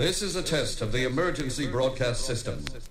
This is a test of the emergency broadcast system. This is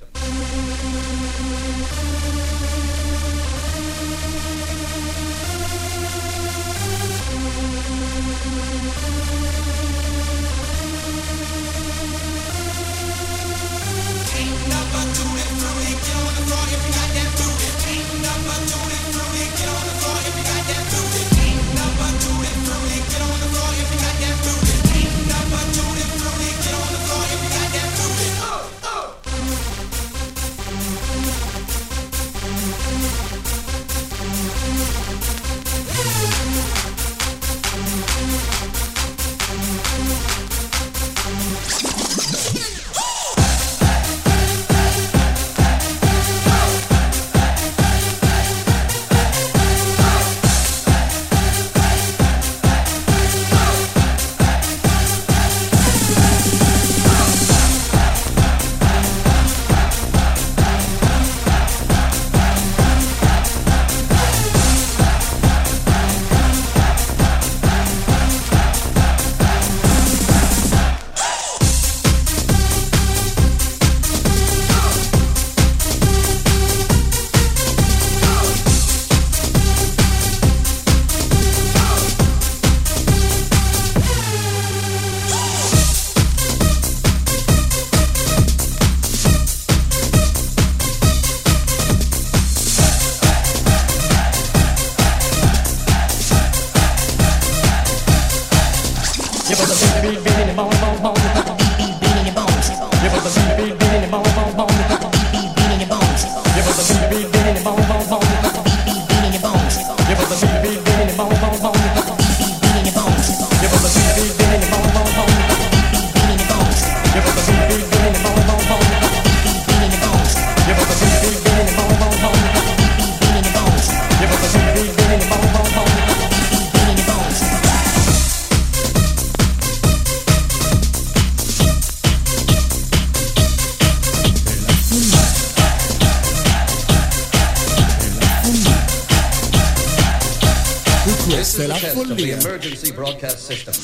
broadcast system.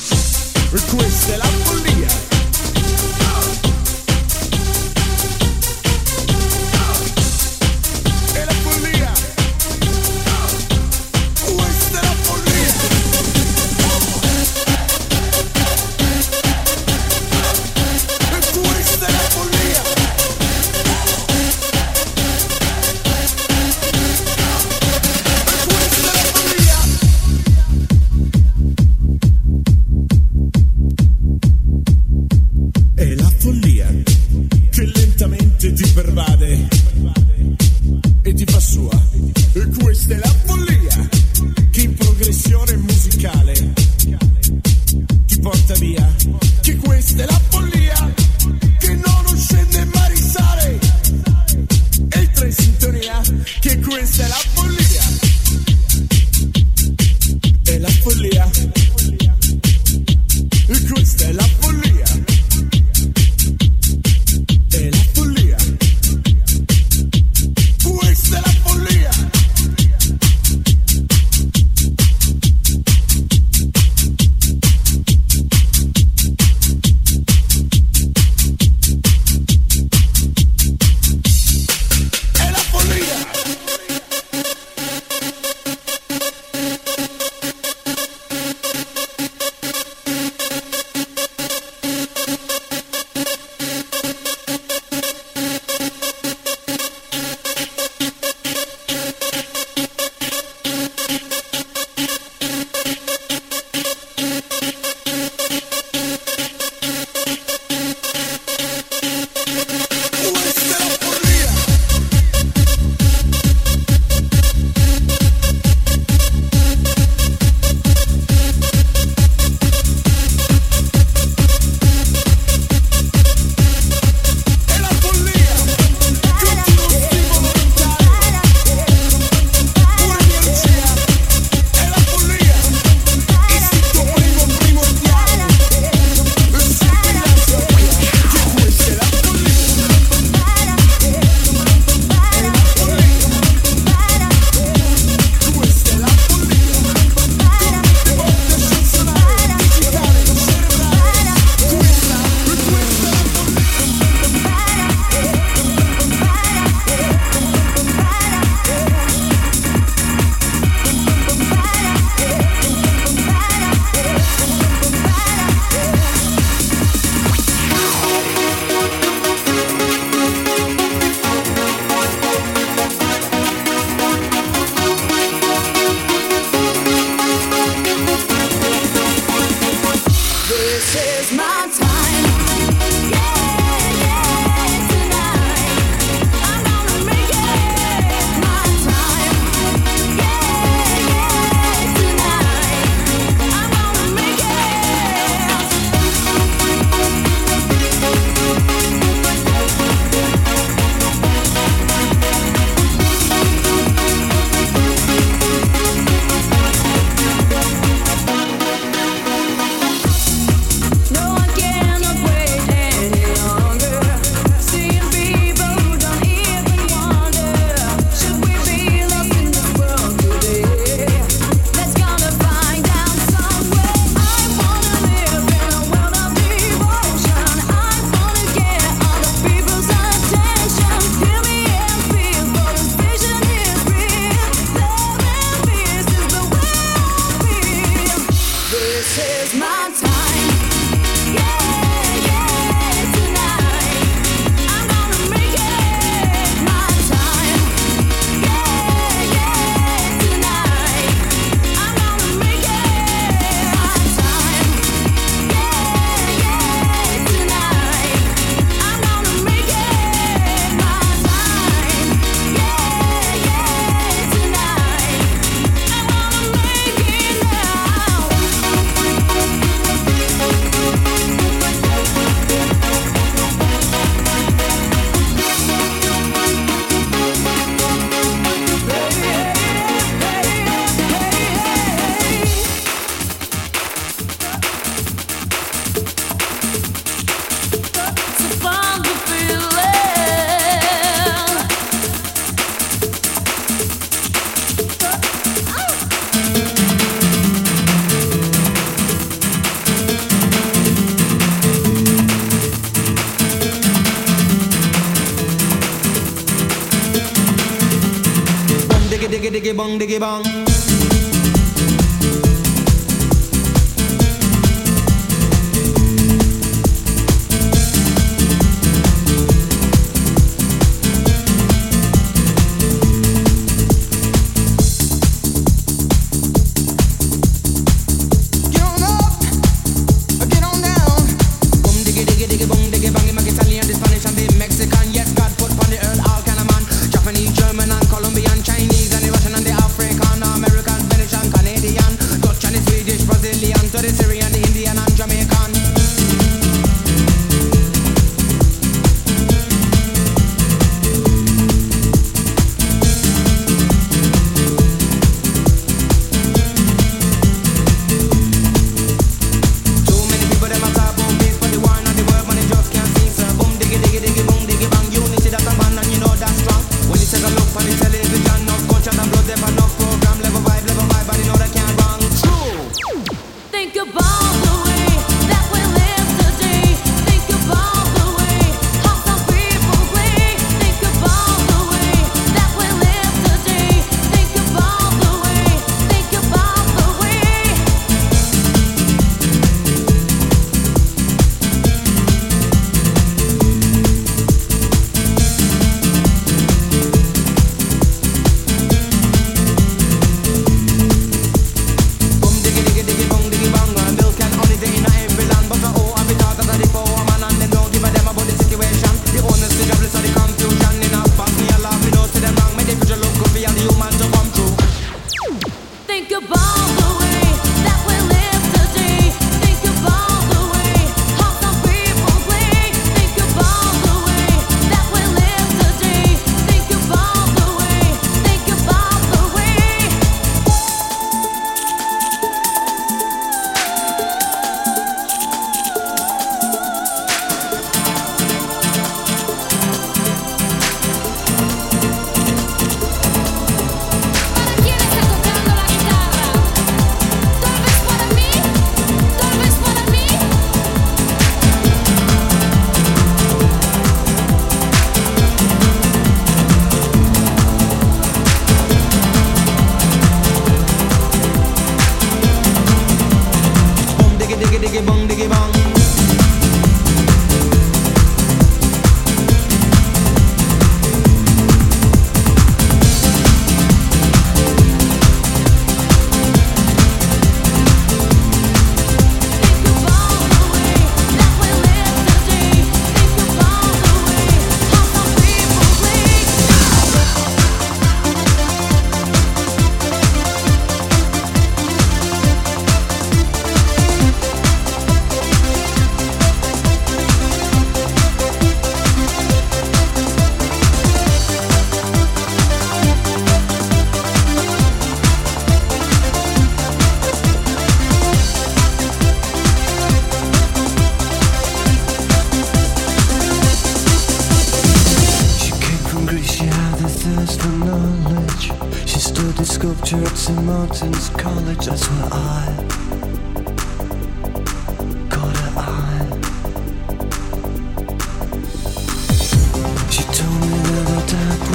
Diggy bong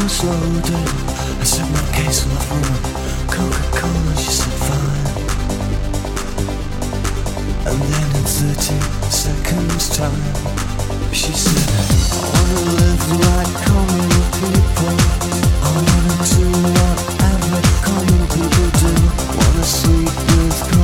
go slow down. I said my case of rum, Coca Cola. She said fine. And then in 30 seconds time, she said, I wanna live like common people. I wanna do whatever common people do. Wanna sleep with.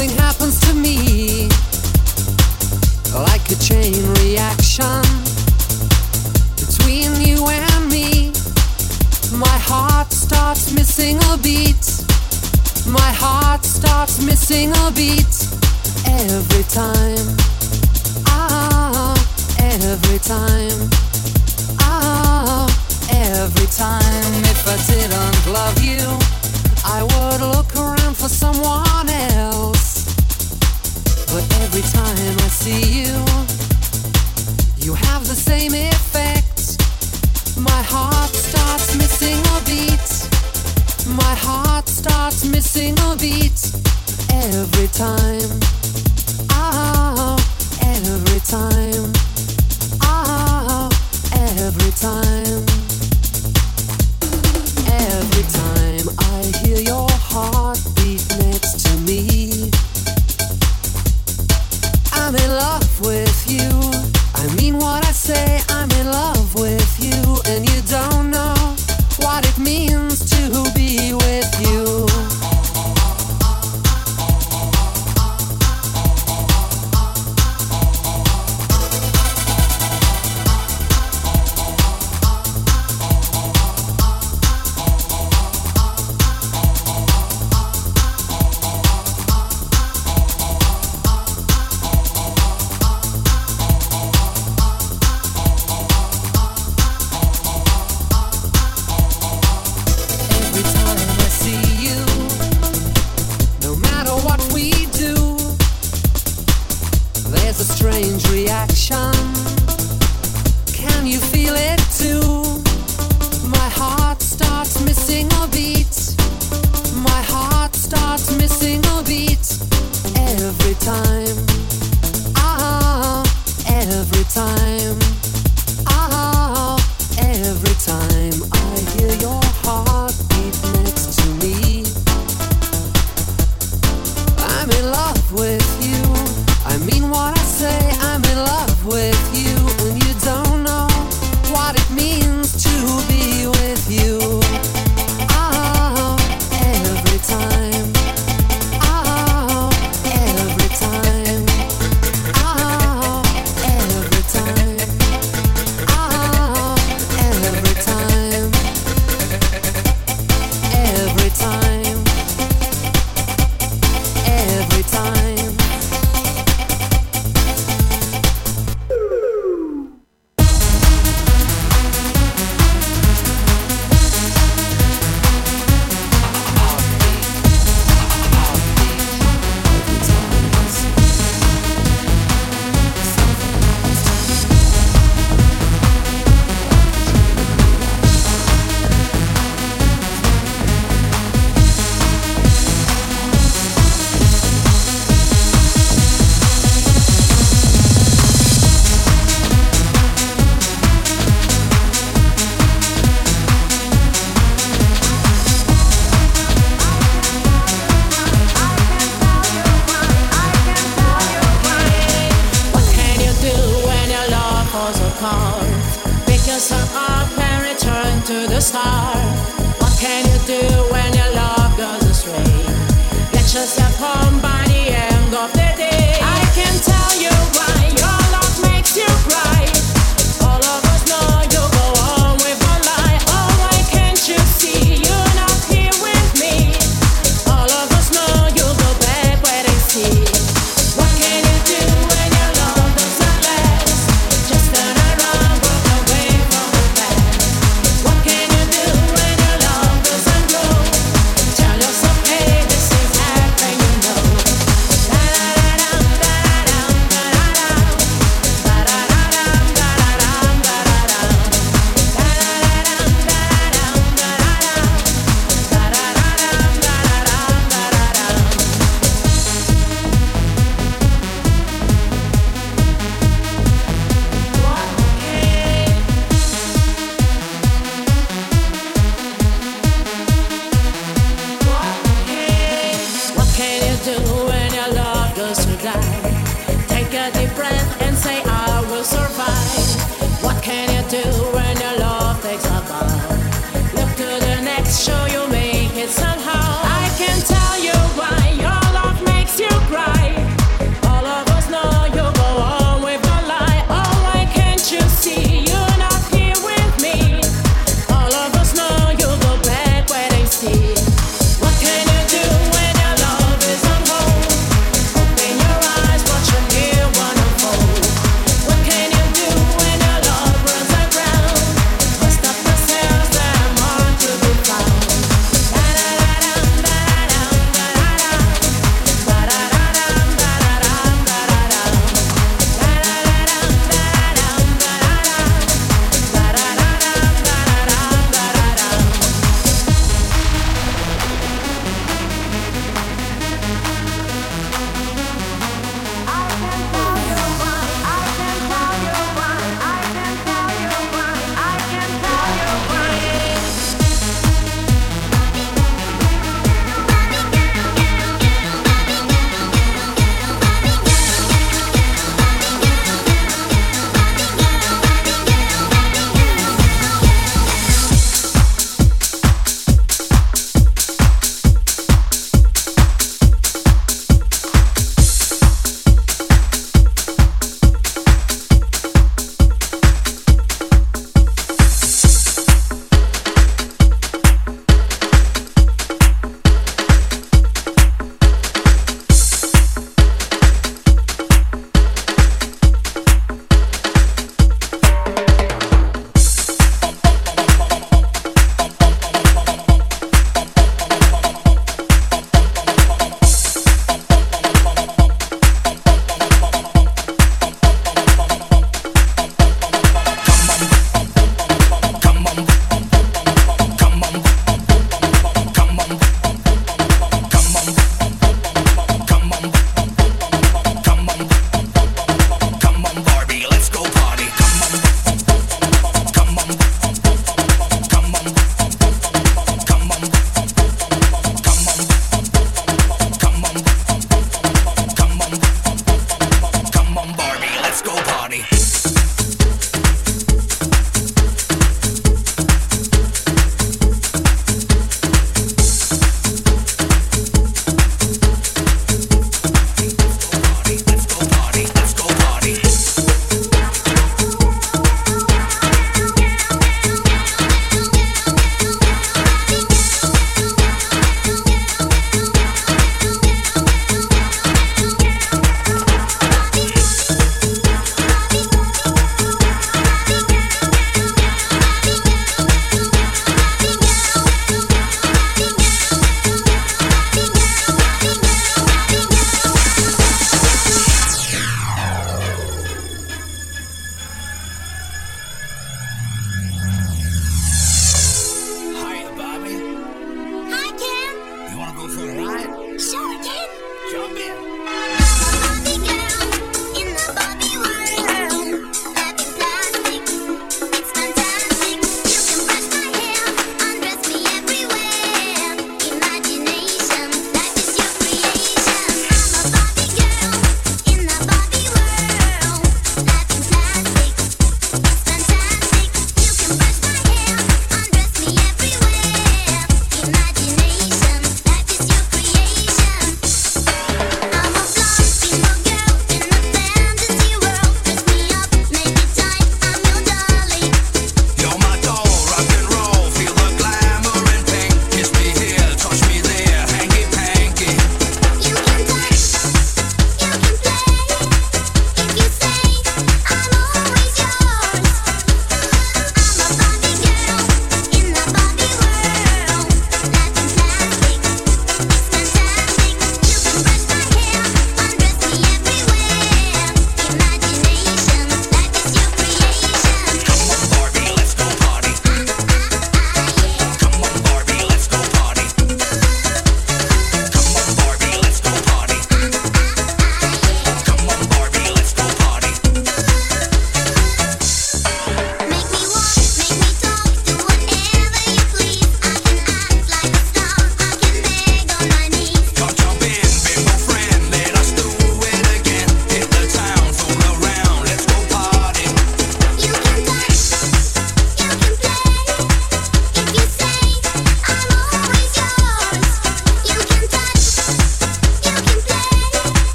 Something happens to me. Like a chain reaction between you and me. My heart starts missing a beat. My heart starts missing a beat every time. Ah, every time. Ah, every time. If I didn't love you, I would look around for someone else. But every time I see you, you have the same effect. My heart starts missing a beat. My heart starts missing a beat every time. Ah, every time. Ah, every time. Every time I hear your heart. I'm love.